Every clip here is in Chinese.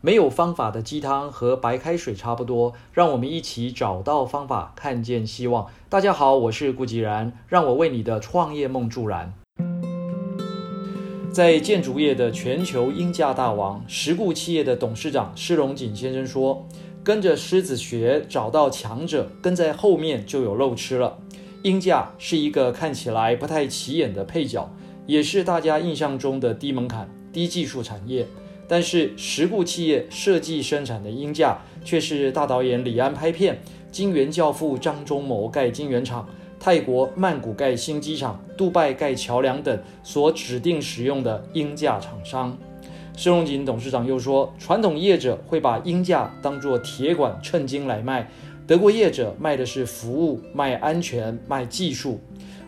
没有方法的鸡汤和白开水差不多，让我们一起找到方法，看见希望。大家好，我是顾吉然，让我为你的创业梦助燃。在建筑业的全球鹰架大王石固企业的董事长施荣锦先生说：“跟着狮子学，找到强者，跟在后面就有肉吃了。”鹰架是一个看起来不太起眼的配角，也是大家印象中的低门槛、低技术产业。但是，石固企业设计生产的鹰架，却是大导演李安拍片、金元教父张忠谋盖金元厂、泰国曼谷盖新机场、杜拜盖桥梁等所指定使用的鹰架厂商。施荣锦董事长又说，传统业者会把鹰架当作铁管称斤来卖，德国业者卖的是服务、卖安全、卖技术。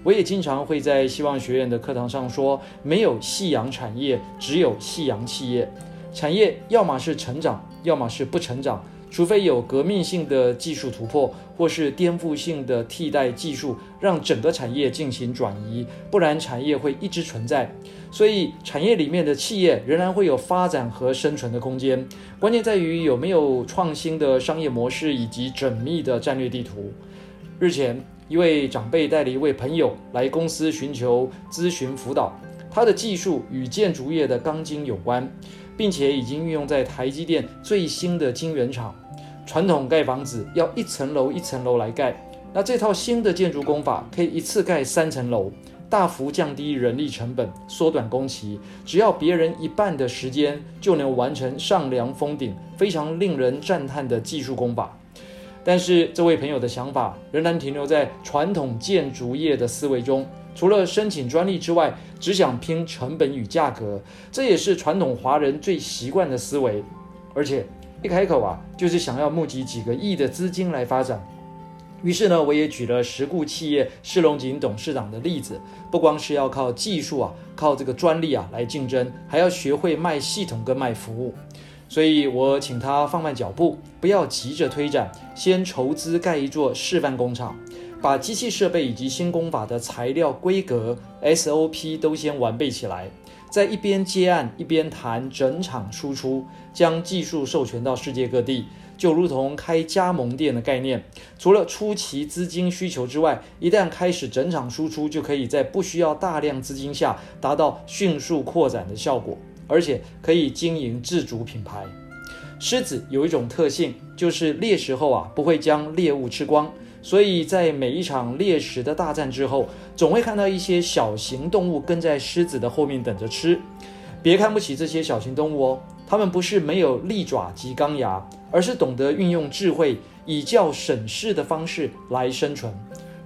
我也经常会在希望学院的课堂上说，没有夕阳产业，只有夕阳企业。产业要么是成长，要么是不成长，除非有革命性的技术突破，或是颠覆性的替代技术，让整个产业进行转移，不然产业会一直存在。所以，产业里面的企业仍然会有发展和生存的空间，关键在于有没有创新的商业模式以及缜密的战略地图。日前，一位长辈带了一位朋友来公司寻求咨询辅导，它的技术与建筑业的钢筋有关。并且已经运用在台积电最新的晶圆厂。传统盖房子要一层楼一层楼来盖，那这套新的建筑工法可以一次盖三层楼，大幅降低人力成本，缩短工期，只要别人一半的时间就能完成上梁封顶，非常令人赞叹的技术工法。但是这位朋友的想法仍然停留在传统建筑业的思维中。除了申请专利之外，只想拼成本与价格，这也是传统华人最习惯的思维。而且一开口啊，就是想要募集几个亿的资金来发展。于是呢，我也举了实固企业施龙锦董事长的例子，不光是要靠技术啊，靠这个专利啊来竞争，还要学会卖系统跟卖服务。所以我请他放慢脚步，不要急着推展，先筹资盖一座示范工厂。把机器设备以及新工法的材料规格 SOP 都先完备起来，在一边接案一边谈整场输出，将技术授权到世界各地，就如同开加盟店的概念。除了初期资金需求之外，一旦开始整场输出，就可以在不需要大量资金下达到迅速扩展的效果，而且可以经营自主品牌。狮子有一种特性，就是猎食后啊不会将猎物吃光。所以在每一场猎食的大战之后，总会看到一些小型动物跟在狮子的后面等着吃。别看不起这些小型动物哦，它们不是没有利爪及钢牙，而是懂得运用智慧，以较省事的方式来生存。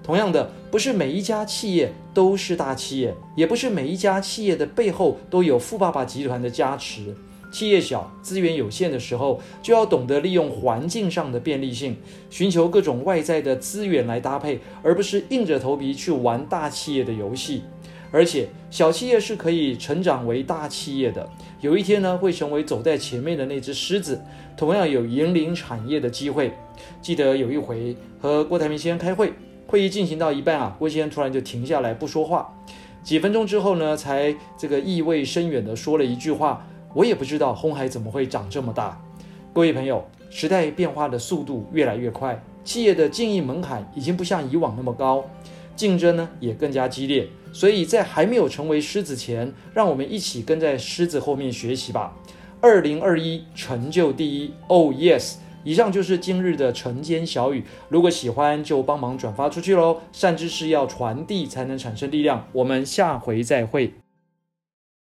同样的，不是每一家企业都是大企业，也不是每一家企业的背后都有富爸爸集团的加持。企业小、资源有限的时候，就要懂得利用环境上的便利性，寻求各种外在的资源来搭配，而不是硬着头皮去玩大企业的游戏。而且，小企业是可以成长为大企业的，有一天呢，会成为走在前面的那只狮子，同样有引领产业的机会。记得有一回和郭台铭先生开会，会议进行到一半啊，郭先生突然就停下来不说话，几分钟之后呢，才这个意味深远的说了一句话。我也不知道红海怎么会长这么大。各位朋友，时代变化的速度越来越快，企业的经营门槛已经不像以往那么高，竞争呢也更加激烈。所以在还没有成为狮子前，让我们一起跟在狮子后面学习吧。二零二一成就第一，Oh yes！以上就是今日的晨间小语，如果喜欢就帮忙转发出去喽。善知识要传递才能产生力量。我们下回再会。